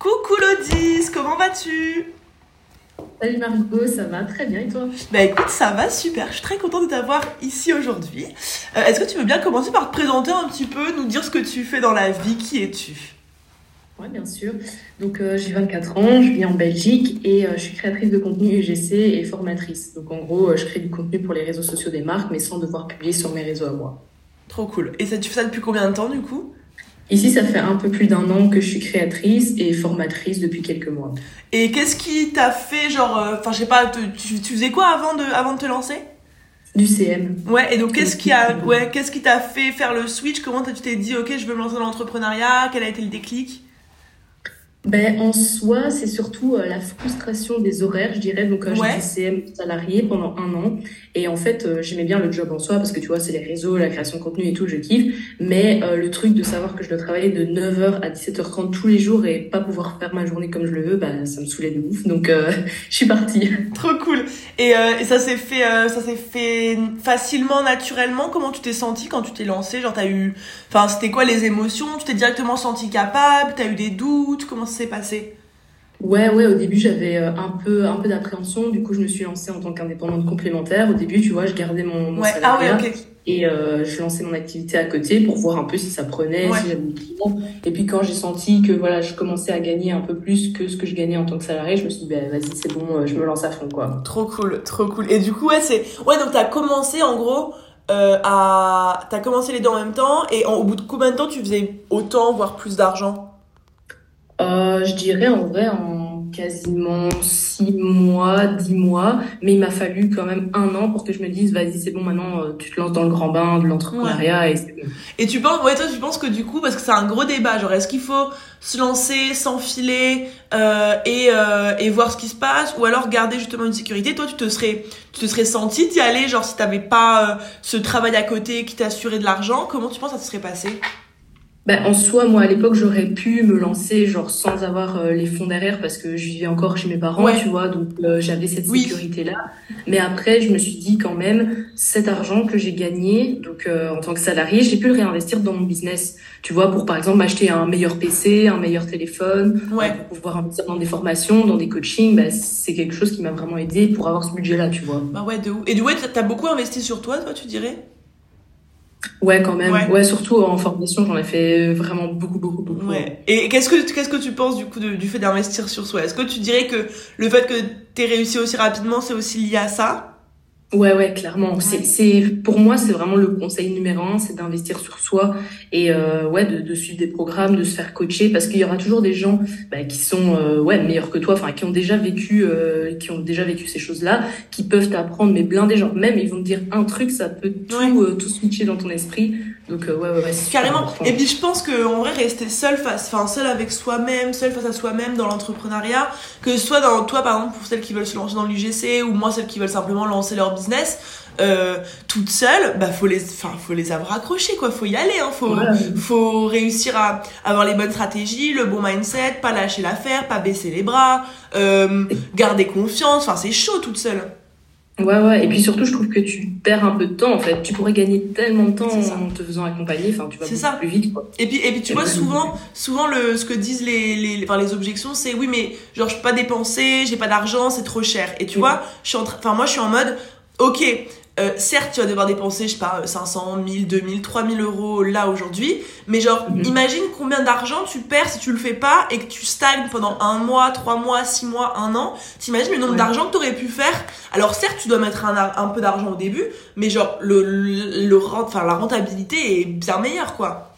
Coucou Lodis, comment vas-tu? Salut Margot, ça va très bien et toi? Bah écoute, ça va super, je suis très contente de t'avoir ici aujourd'hui. Euh, Est-ce que tu veux bien commencer par te présenter un petit peu, nous dire ce que tu fais dans la vie, qui es-tu? Oui, bien sûr. Donc euh, j'ai 24 ans, je vis en Belgique et euh, je suis créatrice de contenu UGC et formatrice. Donc en gros, je crée du contenu pour les réseaux sociaux des marques mais sans devoir publier sur mes réseaux à moi. Trop cool. Et ça, tu fais ça depuis combien de temps du coup? Ici, ça fait un peu plus d'un an que je suis créatrice et formatrice depuis quelques mois. Et qu'est-ce qui t'a fait, genre, euh, enfin je sais pas, te- tu, tu faisais quoi avant de, avant de te lancer? Du CM. Ouais, et donc qu'est-ce qui a, ouais, qu'est-ce qui t'a fait faire le switch? Comment tu t'es dit, ok, je veux me lancer dans l'entrepreneuriat? Quel a été le déclic? Ben, en soi, c'est surtout euh, la frustration des horaires, je dirais. Donc, euh, Ouais. j'étais CM salarié pendant un an. Et en fait, euh, j'aimais bien le job en soi parce que tu vois, c'est les réseaux, la création de contenu et tout, je kiffe. Mais euh, le truc de savoir que je dois travailler de 9h à 17h30 tous les jours et pas pouvoir faire ma journée comme je le veux, bah, ça me saoulait de ouf. Donc, euh, je suis partie. Trop cool. Et, euh, et ça s'est fait, euh, ça s'est fait facilement, naturellement? Comment tu t'es senti quand tu t'es lancé Genre t'as eu, enfin c'était quoi les émotions? Tu t'es directement senti capable? T'as eu des doutes? Comment s'est passé Ouais, ouais, au début, j'avais euh, un peu, un peu d'appréhension. Du coup, je me suis lancée en tant qu'indépendante complémentaire. Au début, tu vois, je gardais mon, mon Ouais. Ah ouais, ok. Et euh, je lançais mon activité à côté pour voir un peu si ça prenait, Ouais. si j'avais des clients. Et puis quand j'ai senti que voilà, je commençais à gagner un peu plus que ce que je gagnais en tant que salarié, je me suis dit, bah, vas-y, c'est bon, euh, je me lance à fond, quoi. Trop cool, trop cool. Et du coup, ouais, c'est, ouais, donc t'as commencé en gros euh, à, t'as commencé les deux en même temps. Et en- au bout de combien de temps tu faisais autant, voire plus d'argent? Euh, je dirais en vrai en quasiment six mois, dix mois, mais il m'a fallu quand même un an pour que je me dise, vas-y, c'est bon, maintenant euh, tu te lances dans le grand bain de l'entrepreneuriat et c'est bon. Et tu penses, ouais, toi, tu penses que du coup, parce que c'est un gros débat, genre, est-ce qu'il faut se lancer, s'enfiler euh, et, euh, et voir ce qui se passe, ou alors garder justement une sécurité? Toi, tu te serais, tu te serais senti d'y aller, genre, si t'avais pas euh, ce travail à côté qui t'assurait de l'argent, comment tu penses que ça se serait passé? Ben, en soi, moi, à l'époque, j'aurais pu me lancer, genre, sans avoir euh, les fonds derrière, parce que je vivais encore chez mes parents, Ouais. tu vois, donc euh, j'avais cette Oui. sécurité-là. Mais après, je me suis dit quand même, cet argent que j'ai gagné, donc euh, en tant que salarié, j'ai pu le réinvestir dans mon business, tu vois, pour par exemple m'acheter un meilleur PC, un meilleur téléphone, Ouais. pour pouvoir investir dans des formations, dans des coachings. Ben, c'est quelque chose qui m'a vraiment aidé pour avoir ce budget-là, tu vois. Bah ouais, de ouf. Et du coup, ouais, t'as beaucoup investi sur toi, toi, tu dirais? Ouais, quand même. Ouais. Ouais, surtout en formation, j'en ai fait vraiment beaucoup, beaucoup, beaucoup. Ouais. Et qu'est-ce que qu'est-ce que tu penses du coup de- du fait d'investir sur soi? Est-ce que tu dirais que le fait que t'aies réussi aussi rapidement, c'est aussi lié à ça? Ouais, ouais, clairement. C'est, c'est, pour moi, c'est vraiment le conseil numéro un, c'est d'investir sur soi et euh, ouais, de, de suivre des programmes, de se faire coacher, parce qu'il y aura toujours des gens bah, qui sont euh, ouais meilleurs que toi, enfin qui ont déjà vécu, euh, qui ont déjà vécu ces choses-là, qui peuvent t'apprendre, mais blindés, genre même ils vont te dire un truc, ça peut tout, Ouais. euh, tout switcher dans ton esprit. Donc euh, ouais, ouais, ouais, Carrément. Et puis je pense que en vrai rester seul face, enfin seul avec soi-même, seul face à soi-même dans l'entrepreneuriat, que ce soit dans toi par exemple pour celles qui veulent se lancer dans l'UGC ou moi celles qui veulent simplement lancer leur business, euh, toutes seules, bah faut les, enfin faut les avoir accrochés quoi, faut y aller, hein, faut, Voilà. faut réussir à avoir les bonnes stratégies, le bon mindset, pas lâcher l'affaire, pas baisser les bras, euh, garder confiance, enfin c'est chaud toute seule. Ouais, ouais. Et puis surtout, je trouve que tu perds un peu de temps en fait. Tu pourrais gagner tellement de temps en te faisant accompagner. Enfin, tu vas ça. plus vite, quoi. Et puis, et puis tu vois, souvent, souvent le, ce que disent les, les, enfin, les objections, c'est oui, mais genre, je peux pas dépenser, j'ai pas d'argent, c'est trop cher. Et tu Mm. vois, je suis en enfin, moi, je suis en mode, ok, euh, certes, tu vas devoir dépenser, je sais pas, 500, 1000, 2000, 3000 euros là aujourd'hui, mais genre, Mhm. imagine combien d'argent tu perds si tu le fais pas et que tu stagnes pendant un mois, trois mois, six mois, un an. T'imagines le nombre Ouais. d'argent que t'aurais pu faire? Alors, certes, tu dois mettre un, un peu d'argent au début, mais genre, le, le, le enfin, la rentabilité est bien meilleure, quoi.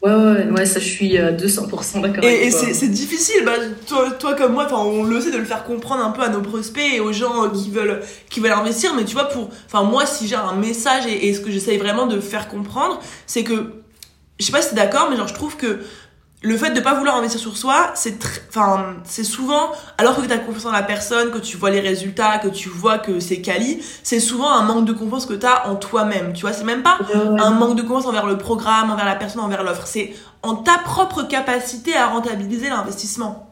Ouais, ouais, ouais, ça, je suis euh, 200% d'accord Et, c'est difficile, bah, toi, toi comme moi, on le sait de le faire comprendre un peu à nos prospects et aux gens qui veulent, qui veulent investir. Mais tu vois, pour, enfin, moi, si j'ai un message et, et ce que j'essaye vraiment de faire comprendre, c'est que, je sais pas si t'es d'accord, mais genre, je trouve que le fait de pas vouloir investir sur soi, c'est enfin, c'est souvent, alors que t'as confiance en la personne, que tu vois les résultats, que tu vois que c'est quali, c'est souvent un manque de confiance que t'as en toi-même. Tu vois, c'est même pas ouais. un manque de confiance envers le programme, envers la personne, envers l'offre. C'est en ta propre capacité à rentabiliser l'investissement.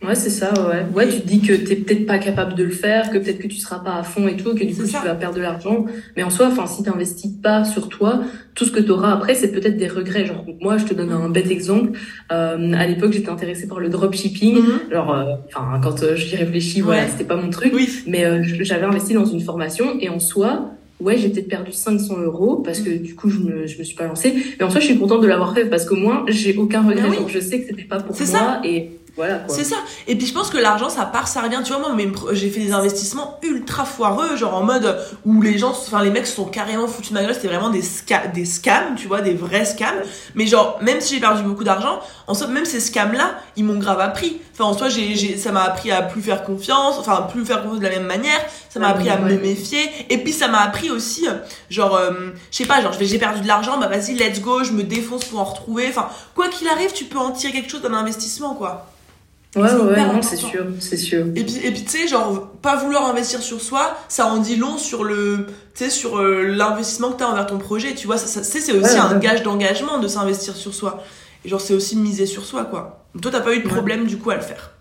Ouais, c'est ça, ouais. Ouais, tu te dis que t'es peut-être pas capable de le faire, que peut-être que tu seras pas à fond et tout, que du coup tu vas perdre de l'argent. Mais en soi, enfin, si t'investis pas sur toi, tout ce que tu auras après, c'est peut-être des regrets. Genre, moi, je te donne un bête exemple. Euh, à l'époque, j'étais intéressée par le dropshipping. Mm euh, enfin, quand euh, j'y réfléchis, voilà, c'était pas mon truc. Oui. Mais euh, j'avais investi dans une formation et en soi, ouais, j'ai peut-être perdu 500 euros parce que du coup, je me, je me suis pas lancée. Mais en soi, je suis contente de l'avoir fait parce qu'au moins, j'ai aucun regret. Ah je sais que c'était pas pour moi ça. et c'est ça. Et puis je pense que l'argent, ça part, ça revient. Tu vois, moi, j'ai fait des investissements ultra foireux, genre en mode où les gens, enfin, les mecs se sont carrément foutus de ma gueule. C'était vraiment des, des scams, tu vois, des vrais scams. Mais genre, même si j'ai perdu beaucoup d'argent, en soi, même ces scams-là, ils m'ont grave appris. Enfin, en soi, ça m'a appris à plus faire confiance, enfin, plus faire confiance de la même manière. Ça m'a appris à me méfier. Et puis, ça m'a appris aussi, genre, euh, je sais pas, genre, j'ai perdu de l'argent, bah vas-y, let's go, je me défonce pour en retrouver. Enfin, quoi qu'il arrive, tu peux en tirer quelque chose d'un investissement, quoi. Ouais, ouais, non, c'est sûr, c'est sûr. Et puis, et puis tu sais, genre, pas vouloir investir sur soi, ça en dit long sur le, tu sais, sur euh, l'investissement que t'as envers ton projet, tu vois, ça, ça c'est aussi un gage d'engagement de s'investir sur soi. Et genre, c'est aussi miser sur soi, quoi. Toi, t'as pas eu de problème, du coup, à le faire.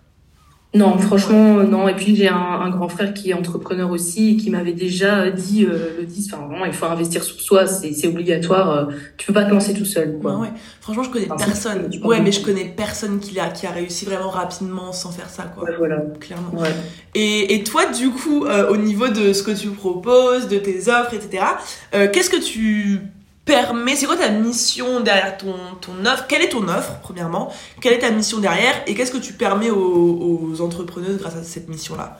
Non, franchement, non. Et puis j'ai un, un, grand frère qui est entrepreneur aussi et qui m'avait déjà dit euh, le 10, enfin vraiment, il faut investir sur soi, c'est obligatoire. Euh, tu peux pas te lancer tout seul. Quoi. ouais. Franchement, je connais personne. Ouais, mais je connais personne qui a, qui a réussi vraiment rapidement sans faire ça, quoi. Ouais, voilà. Clairement. Ouais. Et, et toi, du coup, euh, au niveau de ce que tu proposes, de tes offres, etc., euh, qu'est-ce que tu permet, c'est quoi ta mission derrière ton, ton offre? Quelle est ton offre, premièrement? Quelle est ta mission derrière? Et qu'est-ce que tu permets aux, aux entrepreneuses grâce à cette mission-là?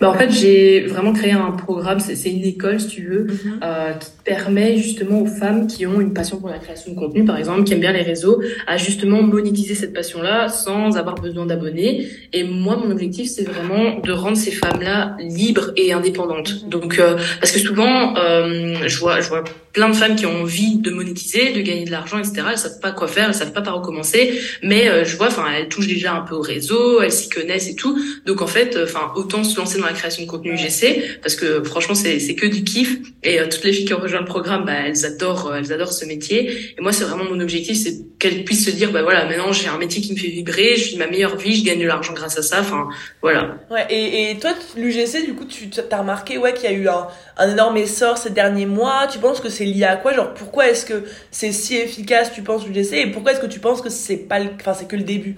Bah en fait, j'ai vraiment créé un programme, c'est une école, si tu veux, mhm. euh, qui permet justement aux femmes qui ont une passion pour la création de contenu, par exemple, qui aiment bien les réseaux, à justement monétiser cette passion-là sans avoir besoin d'abonnés. Et moi, mon objectif, c'est vraiment de rendre ces femmes-là libres et indépendantes. Mhm. Donc, euh, parce que souvent, euh, je vois, je vois plein de femmes qui ont envie de monétiser, de gagner de l'argent, etc. Elles savent pas quoi faire, elles savent pas par où commencer. Mais euh, je vois, enfin, elles touchent déjà un peu au réseau, elles s'y connaissent et tout. Donc en fait, euh, enfin, autant se lancer dans la création de contenu GC parce que franchement, c'est c'est que du kiff. Et euh, toutes les filles qui ont rejoint le programme, bah, elles adorent, elles adorent ce métier. Et moi, c'est vraiment mon objectif, c'est qu'elles puissent se dire, bah voilà, maintenant j'ai un métier qui me fait vibrer, je vis ma meilleure vie, je gagne de l'argent grâce à ça. Enfin, voilà. Ouais. Et, et toi, l'UGC, du coup, tu as remarqué, ouais, qu'il y a eu un, un énorme essor ces derniers mois. Tu penses que c'est lié à quoi? Genre, pourquoi est-ce que c'est si efficace, tu penses, l'UGC Et pourquoi est-ce que tu penses que c'est pas enfin, c'est que le début?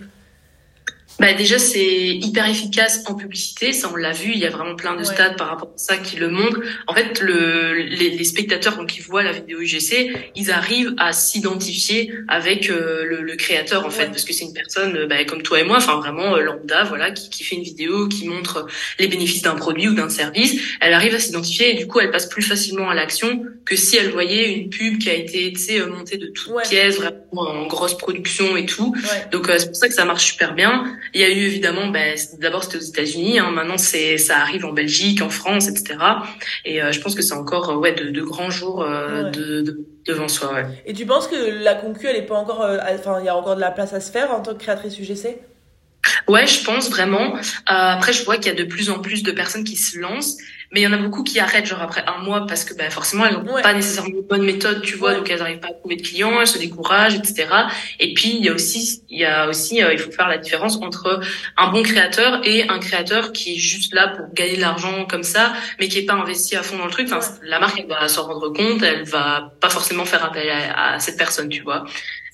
Bah déjà c'est hyper efficace en publicité, ça on l'a vu, il y a vraiment plein de stades par rapport à ça qui le montrent. En fait, le, les, les, spectateurs donc qui voient la vidéo UGC, ils arrivent à s'identifier avec euh, le, le, créateur en fait, parce que c'est une personne bah, comme toi et moi, enfin vraiment euh, lambda, voilà, qui, qui fait une vidéo, qui montre les bénéfices d'un produit ou d'un service. Elle arrive à s'identifier et du coup elle passe plus facilement à l'action que si elle voyait une pub qui a été, montée de toutes pièces, vraiment en grosse production et tout. Donc c'est pour ça que ça marche super bien. Il y a eu évidemment, ben, d'abord c'était aux États-Unis, hein, maintenant c'est ça arrive en Belgique, en France, etc. Et euh, je pense que c'est encore euh, ouais de, de, grands jours euh, de, de, devant soi. Ouais. Et tu penses que la concu, elle est pas encore, enfin il y a encore de la place à se faire en tant que créatrice UGC Ouais, je pense vraiment. après, je vois qu'il y a de plus en plus de personnes qui se lancent mais il y en a beaucoup qui arrêtent genre après un mois parce que bah, forcément elles n'ont pas nécessairement une bonne méthode tu vois donc elles n'arrivent pas à trouver de clients elles se découragent etc et puis il y a aussi il y a aussi euh, il faut faire la différence entre un bon créateur et un créateur qui est juste là pour gagner de l'argent comme ça mais qui est pas investi à fond dans le truc. Enfin la marque elle va s'en rendre compte elle va pas forcément faire appel à, à cette personne tu vois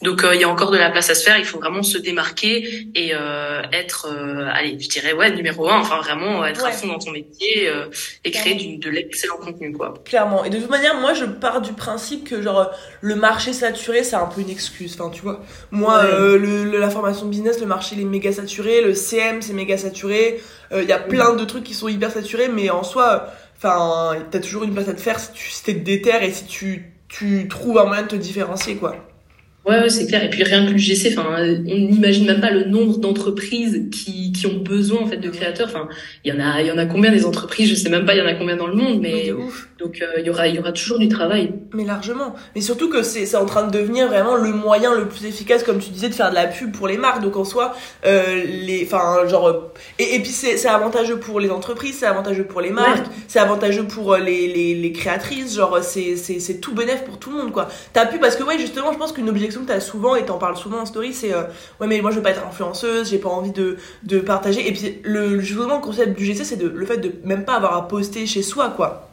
donc euh, il y a encore de la place à se faire. Il faut vraiment se démarquer et euh, être, euh, allez, je dirais ouais numéro un. Enfin vraiment être à fond dans ton métier et créer du, de l'excellent contenu quoi. Clairement. Et de toute manière, moi je pars du principe que genre le marché saturé c'est un peu une excuse. Enfin tu vois, moi le, la formation business, le marché il est méga saturé, le CM c'est méga saturé. Il y a plein de trucs qui sont hyper saturés, mais en soi, enfin t'as toujours une place à te faire si tu si t'es déter et si tu tu trouves un moyen de te différencier quoi. Ouais, ouais c'est clair. Et puis rien que l'UGC, enfin, on n'imagine même pas le nombre d'entreprises qui, qui ont besoin en fait de créateurs. Enfin, il y en a, il y en a combien des entreprises? Je sais même pas, il y en a combien dans le monde, mais ouf. donc euh, il y aura, il y aura toujours du travail. Mais largement. Mais surtout que c'est, c'est en train de devenir vraiment le moyen le plus efficace, comme tu disais, de faire de la pub pour les marques. Donc en soi, euh, les, enfin, genre, et, et puis c'est, c'est avantageux pour les entreprises, c'est avantageux pour les marques, c'est avantageux pour euh, les, les, les créatrices. Genre, c'est, c'est, c'est tout bénéf pour tout le monde, quoi. Ta pub, parce que ouais, justement, je pense qu'une objection réflexion que tu souvent et t'en parles souvent en story, c'est ouais mais moi je veux pas être influenceuse, j'ai pas envie de, de partager. Et puis le justement le concept du GC c'est de le fait de même pas avoir à poster chez soi quoi.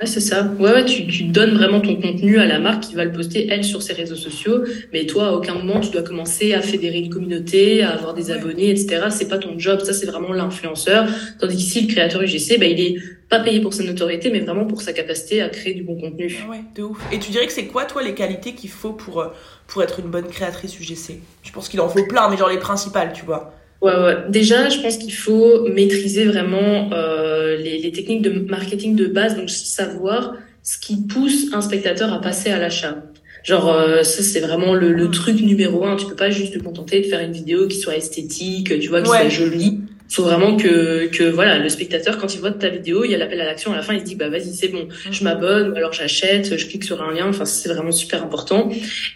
Ouais, c'est ça. Ouais, ouais, tu, tu donnes vraiment ton contenu à la marque qui va le poster, elle, sur ses réseaux sociaux. Mais toi, à aucun moment, tu dois commencer à fédérer une communauté, à avoir des abonnés, etc. C'est pas ton job. Ça, c'est vraiment l'influenceur. Tandis qu'ici, le créateur UGC, bah, il est pas payé pour sa notoriété, mais vraiment pour sa capacité à créer du bon contenu. Ouais, de ouf. Et tu dirais que c'est quoi, toi, les qualités qu'il faut pour, euh, pour être une bonne créatrice UGC Je pense qu'il en faut plein, mais genre les principales, tu vois. Ouais, ouais. Déjà, je pense qu'il faut maîtriser vraiment euh, les, les, techniques de marketing de base, donc savoir ce qui pousse un spectateur à passer à l'achat. Genre, euh, ça, c'est vraiment le, le, truc numéro un. Tu peux pas juste te contenter de faire une vidéo qui soit esthétique, tu vois, qui soit jolie. Il faut vraiment que, que voilà, le spectateur, quand il voit ta vidéo, il y a l'appel à l'action à la fin, il se dit, bah vas-y, c'est bon, je m'abonne, alors j'achète, je clique sur un lien. Enfin, c'est vraiment super important.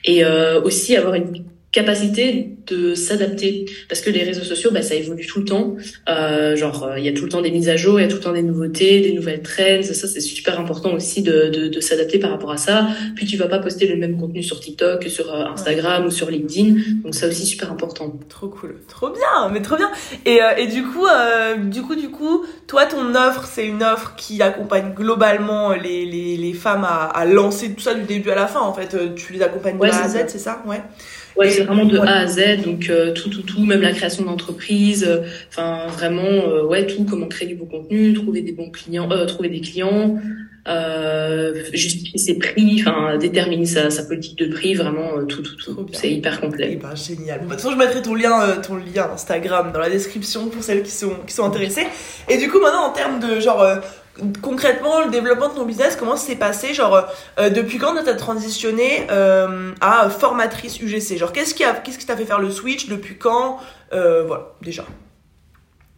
Et euh, aussi avoir une capacité de s'adapter. Parce que les réseaux sociaux bah ça évolue tout le temps. Euh, genre euh, il y a tout le temps des mises à jour il y a tout le temps des nouveautés des nouvelles trends. Ça c'est super important aussi de, de, de s'adapter par rapport à ça. Puis tu vas pas poster le même contenu sur TikTok que sur euh, Instagram ou sur LinkedIn. Donc ça aussi super important. Trop cool. Trop bien mais trop bien. Et, euh, et du coup euh, du coup du coup toi ton offre c'est une offre qui accompagne globalement les, les, les femmes à, à lancer tout ça du début à la fin en fait. Tu les accompagnes de A à Z c'est ça? Ouais Ouais, c'est vraiment de A à Z, donc euh, tout, tout, tout, même la création d'entreprise, euh, enfin vraiment, euh, ouais, tout, comment créer du bon contenu, trouver des bons clients, trouver des clients, justifier ses prix, enfin déterminer sa, sa, politique de prix, vraiment tout, tout, tout. C'est hyper complet. Eh ben, génial. de toute façon, je mettrai ton lien, ton lien Instagram dans la description pour celles qui sont, qui sont intéressées. Et du coup, maintenant, en termes de genre concrètement le développement de ton business comment s'est passé genre euh, depuis quand tu as transitionné euh, à formatrice UGC genre qu'est-ce qui a qu'est-ce qui t'a fait faire le switch? Depuis quand? Euh, voilà déjà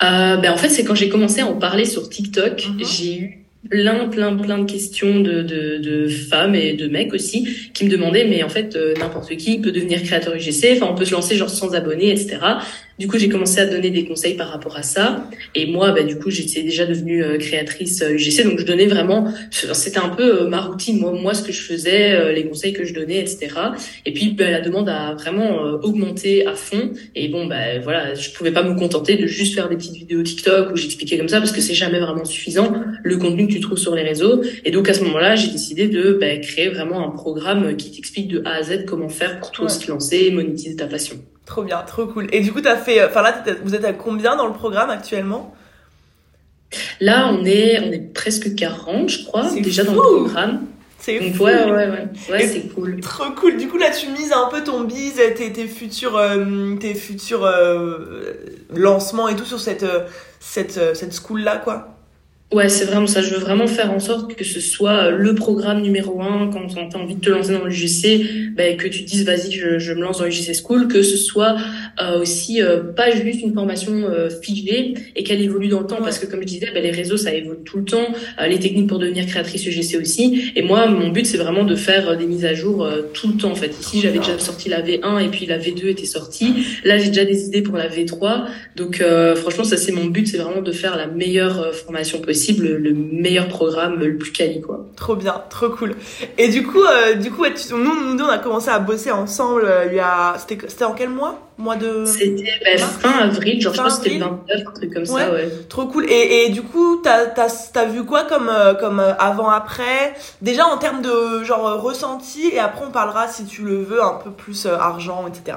ben en fait c'est quand j'ai commencé à en parler sur TikTok mhm. j'ai eu plein, plein, plein de questions de, de, de, femmes et de mecs aussi qui me demandaient, mais en fait, euh, n'importe qui peut devenir créateur UGC. Enfin, on peut se lancer genre sans abonnés, etc. Du coup, j'ai commencé à donner des conseils par rapport à ça. Et moi, bah, du coup, j'étais déjà devenue euh, créatrice UGC, euh, donc je donnais vraiment. C'était un peu ma routine, moi, moi, ce que je faisais, les conseils que je donnais, etc. Et puis, bah, la demande a vraiment augmenté à fond. Et bon, bah, voilà, je pouvais pas me contenter de juste faire des petites vidéos TikTok où j'expliquais comme ça parce que c'est jamais vraiment suffisant. Le contenu tu trouves sur les réseaux. Et donc à ce moment-là, j'ai décidé de bah, créer vraiment un programme qui t'explique de A à Z comment faire pour toi se lancer, monétiser ta passion. Trop bien, trop cool. Et du coup, as fait, enfin là, vous êtes à combien dans le programme actuellement? Là, on est, on est presque 40, je crois, déjà dans le programme. C'est fou. Ouais, ouais, ouais. Ouais, c'est cool. Trop cool. Du coup, là, tu mises un peu ton bise, tes, tes futurs, euh, tes futurs euh, lancements et tout sur cette, euh, cette, cette school-là, quoi? Ouais, c'est vraiment ça. Je veux vraiment faire en sorte que ce soit euh, le programme numéro un quand tu as envie de te lancer dans l'UGC, bah, que tu dises vas-y, je, je, me lance dans l'UGC School, que ce soit euh, aussi euh, pas juste une formation euh, figée et qu'elle évolue dans le temps parce que comme je disais, bah, les réseaux ça évolue tout le temps, les techniques pour devenir créatrice UGC aussi. Et moi, mon but c'est vraiment de faire des mises à jour tout le temps en fait. Ici, j'avais déjà sorti la V1 et puis la V2 était sortie. Là, j'ai déjà des idées pour la V3. Donc franchement, ça c'est mon but, c'est vraiment de faire la meilleure formation possible le, meilleur programme, le plus quali, quoi. Trop bien, trop cool. Et du coup, euh, du coup, nous, nous, on a commencé à bosser ensemble euh, il y a, c'était, c'était en quel mois? Mois de... C'était bah, fin avril, genre je pense que c'était le 29, un truc comme ça, ouais. Trop cool. Et, et du coup, t'as, t'as vu quoi comme, euh, comme avant-après? Déjà en termes de genre ressenti, et après on parlera, si tu le veux, un peu plus argent, etc.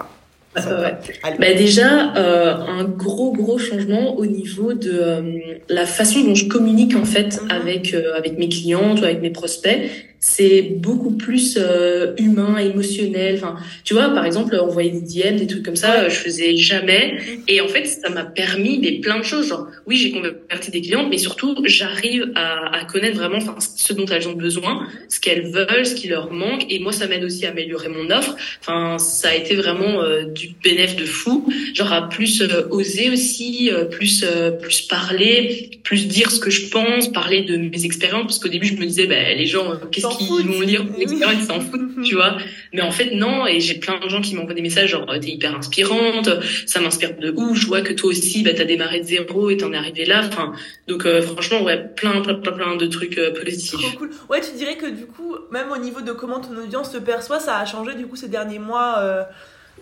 Bah déjà, euh, un gros gros changement au niveau de euh, la façon dont je communique en fait mhm. avec euh, avec mes clients, ou avec mes prospects c'est beaucoup plus euh, humain, émotionnel. Enfin, tu vois, par exemple, envoyer des DM, des trucs comme ça, euh, je faisais jamais. Mm-hmm. Et en fait, ça m'a permis des plein de choses. Genre, oui, j'ai converti des clientes, mais surtout, j'arrive à, à, connaître vraiment, enfin, ce dont elles ont besoin, ce qu'elles veulent, ce qui leur manque. Et moi, ça m'aide aussi à améliorer mon offre. Enfin, ça a été vraiment euh, du bénéfice de fou. Genre à plus oser aussi, plus plus parler, plus dire ce que je pense, parler de mes expériences. Parce qu'au début, je me disais, ben, les gens, qu'est-ce qu'ils vont lire mon expérience, ils s'en foutent, tu vois. Mais en fait, non, et j'ai plein de gens qui m'envoient des messages genre, t'es hyper inspirante, ça m'inspire de ouf, je vois que toi aussi, bah, t'as démarré de zéro et t'en es arrivé là. Enfin, donc, euh, franchement, ouais, plein, plein, plein, plein de trucs euh, positifs. Trop cool. Ouais, tu dirais que du coup, même au niveau de comment ton audience te perçoit, ça a changé du coup ces derniers mois euh...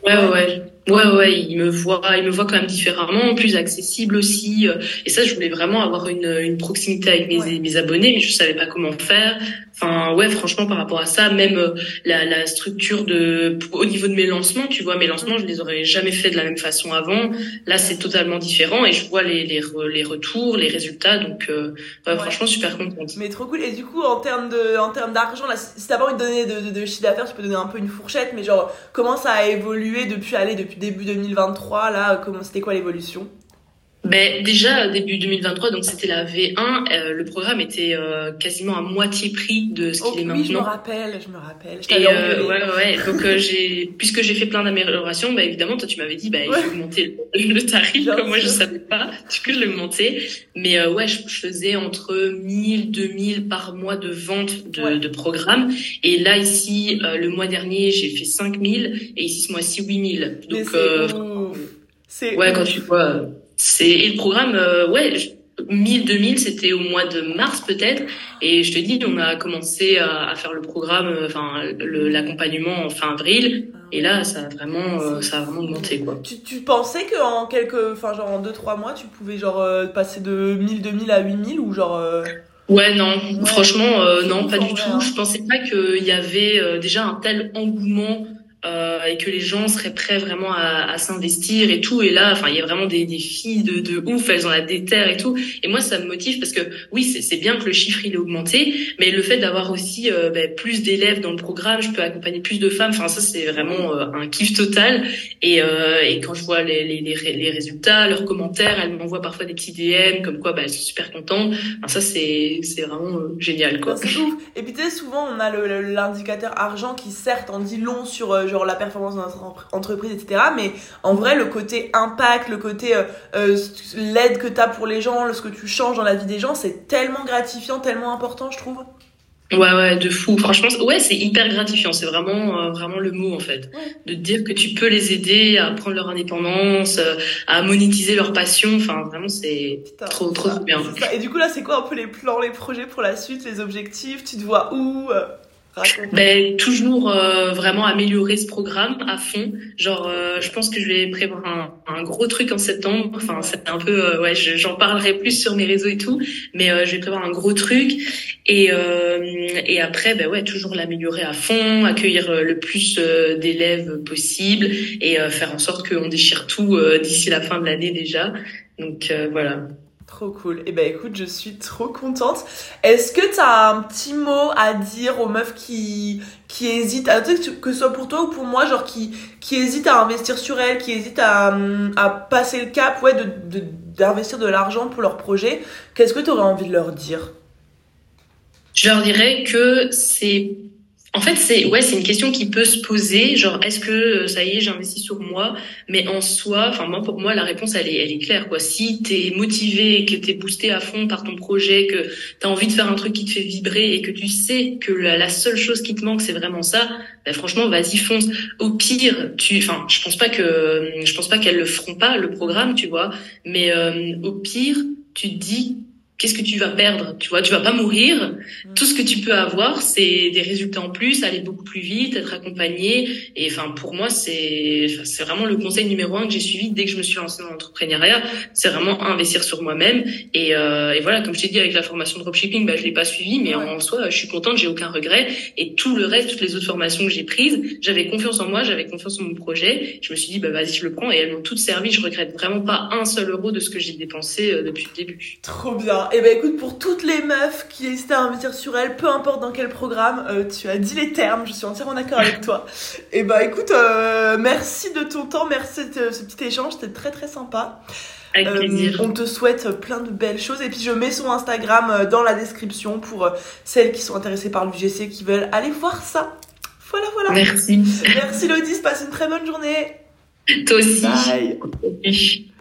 Ouais, ouais, ouais. Ouais, il me voit, il me voit quand même différemment, plus accessible aussi. Euh, et ça, je voulais vraiment avoir une, une proximité avec mes, mes abonnés, mais je savais pas comment faire. Enfin, ouais, franchement, par rapport à ça, même euh, la, la structure de, au niveau de mes lancements, tu vois, mes lancements, je les aurais jamais fait de la même façon avant. Là, c'est totalement différent et je vois les, les, les retours, les résultats. Donc, euh, ouais, franchement, super contente. Mais trop cool. Et du coup, en termes de, en termes d'argent, là, si t'as pas envie de donner de, de, de chiffre d'affaires, tu peux donner un peu une fourchette, mais genre, comment ça a évolué depuis, aller depuis début 2023, là, comment, c'était quoi l'évolution? Ben déjà début 2023, donc c'était la V1, euh, le programme était euh, quasiment à moitié prix de ce qu'il est maintenant. Oui, je me rappelle, je me rappelle. Je et euh, ouais, ouais. Donc j'ai, puisque j'ai fait plein d'améliorations, bah évidemment toi tu m'avais dit, bah ouais. il faut augmenter le, le tarif. Comme moi je savais pas, du coup je l'ai augmenté. Mais ouais, je, je, faisais entre 1000, 2000 par mois de vente de, ouais. de programme. Et là ici, le mois dernier j'ai fait 5000 et ici ce mois-ci 8000. Donc c'est ouais, quand tu vois c'est et le programme euh, ouais 1000 2000 c'était au mois de mars peut-être et je te dis on a commencé à, à faire le programme euh, enfin l'accompagnement en fin avril et là ça a vraiment euh, ça a vraiment augmenté quoi tu, tu pensais que en quelques enfin genre en 2 3 mois tu pouvais genre euh, passer de 1000 2000 à 8000 ou genre euh... Ouais, non, ouais. franchement, non, pas du tout. Hein. Je pensais pas qu'il y avait déjà un tel engouement euh, et que les gens seraient prêts vraiment à, à s'investir et tout. Et là, enfin, il y a vraiment des, des filles de, de ouf, elles ont la déterre et tout. Et moi, ça me motive parce que oui, c'est bien que le chiffre il est augmenté, mais le fait d'avoir aussi euh, ben, plus d'élèves dans le programme, je peux accompagner plus de femmes. Enfin, ça c'est vraiment euh, un kiff total. Et, euh, et quand je vois les, les, les, résultats, leurs commentaires, elles m'envoient parfois des petits DM comme quoi, bah, elles sont super contentes. Enfin, ça c'est c'est vraiment euh, génial quoi. Ouf. Et puis tu sais, souvent on a l'indicateur argent qui certes en dit long sur genre la performance de notre entreprise, etc. Mais en vrai, le côté impact, le côté euh, euh, l'aide que tu as pour les gens, ce que tu changes dans la vie des gens, c'est tellement gratifiant, tellement important, je trouve. Ouais, ouais, de fou. Franchement, ouais, c'est hyper gratifiant. C'est vraiment, euh, vraiment le mot, en fait. De dire que tu peux les aider à prendre leur indépendance, euh, à monétiser leur passion. Enfin, vraiment, c'est trop, trop, trop bien. Et du coup, là, c'est quoi un peu les plans, les projets pour la suite, les objectifs? Tu te vois où? Ben, toujours euh, vraiment améliorer ce programme à fond. Genre, euh, je pense que je vais prévoir un, un gros truc en septembre. Enfin, c'est un peu, euh, ouais, j'en parlerai plus sur mes réseaux et tout, mais euh, je vais prévoir un gros truc. Et euh, et après, ben ouais, toujours l'améliorer à fond, accueillir le plus d'élèves possible et faire en sorte qu'on déchire tout d'ici la fin de l'année déjà. Donc voilà. Trop cool. Eh ben écoute, je suis trop contente. Est-ce que tu as un petit mot à dire aux meufs qui qui hésitent, que ce soit pour toi ou pour moi, genre qui qui hésitent à investir sur elles, qui hésitent à, à passer le cap, ouais, d'investir de, de l'argent pour leur projet Qu'est-ce que tu aurais envie de leur dire? Je leur dirais que c'est en fait, c'est ouais, c'est une question qui peut se poser, genre est-ce que euh, ça y est, j'investis sur moi, mais en soi, enfin moi pour moi la réponse elle est elle est claire quoi. Si t'es motivé, que t'es boosté à fond par ton projet, que t'as envie de faire un truc qui te fait vibrer et que tu sais que la, seule chose qui te manque c'est vraiment ça, ben franchement vas-y fonce. Au pire, tu, enfin je pense pas que je pense pas qu'elles le feront pas le programme, tu vois, mais euh, au pire tu te dis qu'est-ce que tu vas perdre Tu vois, tu vas pas mourir. Tout ce que tu peux avoir, c'est des résultats en plus, aller beaucoup plus vite, être accompagné. Et enfin, pour moi, c'est c'est vraiment le conseil numéro un que j'ai suivi dès que je me suis lancée dans l'entrepreneuriat. C'est vraiment investir sur moi-même. Et, euh, et voilà, comme je t'ai dit avec la formation de dropshipping, bah je l'ai pas suivi, mais ouais. en soi, je suis contente, j'ai aucun regret. Et tout le reste, toutes les autres formations que j'ai prises, j'avais confiance en moi, j'avais confiance en mon projet. Je me suis dit, bah vas-y, je le prends. Et elles m'ont toutes servi. Je regrette vraiment pas un seul euro de ce que j'ai dépensé euh, depuis le début. Trop bien. Et eh ben écoute, pour toutes les meufs qui hésitent à investir sur elles, peu importe dans quel programme, euh, tu as dit les termes, je suis entièrement d'accord avec toi. Et bah écoute, euh, merci de ton temps, merci de ce petit échange, c'était très très sympa. Avec plaisir. Euh, on te souhaite plein de belles choses. Et puis je mets son Instagram euh, dans la description pour celles qui sont intéressées par l'UGC, qui veulent aller voir ça. Voilà, voilà. Merci. Merci Lodis, passe une très bonne journée. Toi aussi. Bye.